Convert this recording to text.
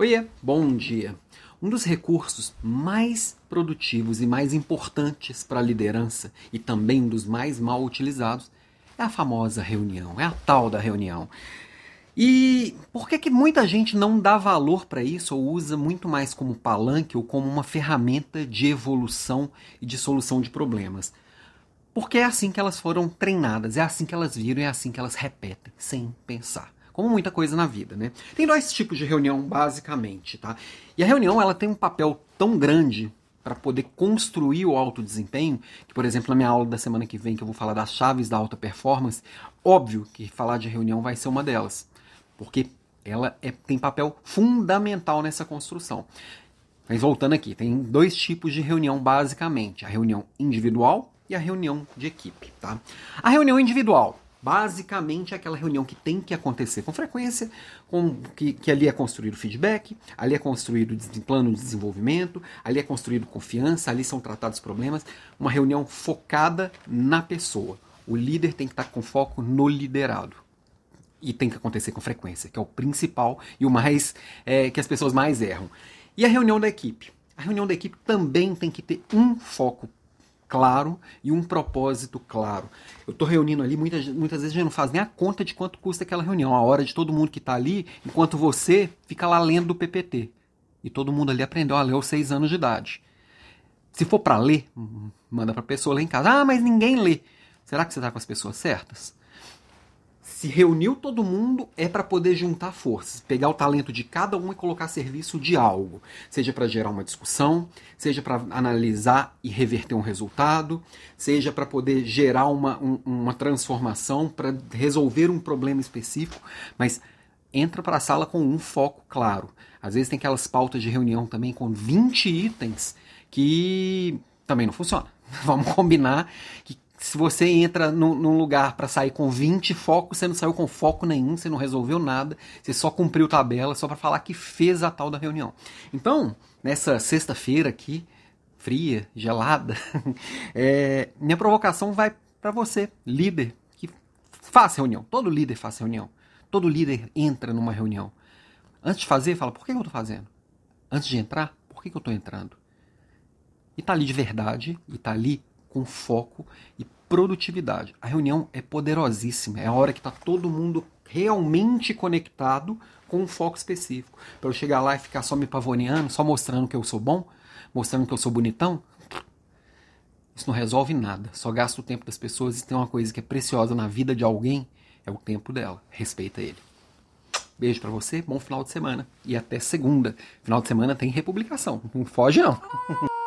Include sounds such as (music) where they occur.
Oiê, bom dia. Um dos recursos mais produtivos e mais importantes para a liderança e também um dos mais mal utilizados é a famosa reunião, é a tal da reunião. E por que, que muita gente não dá valor para isso ou usa muito mais como palanque ou como uma ferramenta de evolução e de solução de problemas? Porque é assim que elas foram treinadas, é assim que elas viram, é assim que elas repetem, sem pensar como muita coisa na vida, né? Tem dois tipos de reunião, basicamente, tá? E a reunião, ela tem um papel tão grande para poder construir o alto desempenho, que, por exemplo, na minha aula da semana que vem, que eu vou falar das chaves da alta performance, óbvio que falar de reunião vai ser uma delas, porque ela é, tem papel fundamental nessa construção. Mas voltando aqui, tem dois tipos de reunião basicamente: a reunião individual e a reunião de equipe. Tá? A reunião individual Basicamente é aquela reunião que tem que acontecer com frequência, com, que, que ali é construído feedback, ali é construído plano de desenvolvimento, ali é construído confiança, ali são tratados problemas. Uma reunião focada na pessoa. O líder tem que estar com foco no liderado. E tem que acontecer com frequência, que é o principal e o mais é, que as pessoas mais erram. E a reunião da equipe? A reunião da equipe também tem que ter um foco claro e um propósito claro. Eu estou reunindo ali, muitas, muitas vezes a gente não faz nem a conta de quanto custa aquela reunião, a hora de todo mundo que está ali, enquanto você fica lá lendo o PPT. E todo mundo ali aprendeu a ler aos seis anos de idade. Se for para ler, manda para a pessoa ler em casa. Ah, mas ninguém lê. Será que você está com as pessoas certas? Se reuniu todo mundo é para poder juntar forças, pegar o talento de cada um e colocar a serviço de algo, seja para gerar uma discussão, seja para analisar e reverter um resultado, seja para poder gerar uma, um, uma transformação, para resolver um problema específico, mas entra para a sala com um foco claro. Às vezes tem aquelas pautas de reunião também com 20 itens que também não funciona. (laughs) Vamos combinar que se você entra no, num lugar para sair com 20 focos, você não saiu com foco nenhum, você não resolveu nada, você só cumpriu tabela só para falar que fez a tal da reunião. Então, nessa sexta-feira aqui, fria, gelada, (laughs) é, minha provocação vai para você, líder, que faz reunião. Todo líder faz reunião. Todo líder entra numa reunião. Antes de fazer, fala, por que eu estou fazendo? Antes de entrar, por que eu estou entrando? E tá ali de verdade, e tá ali com foco e produtividade. A reunião é poderosíssima, é a hora que está todo mundo realmente conectado com um foco específico. Para eu chegar lá e ficar só me pavoneando, só mostrando que eu sou bom, mostrando que eu sou bonitão, isso não resolve nada. Só gasta o tempo das pessoas e tem uma coisa que é preciosa na vida de alguém, é o tempo dela. Respeita ele. Beijo para você, bom final de semana e até segunda. Final de semana tem republicação, não foge não. (laughs)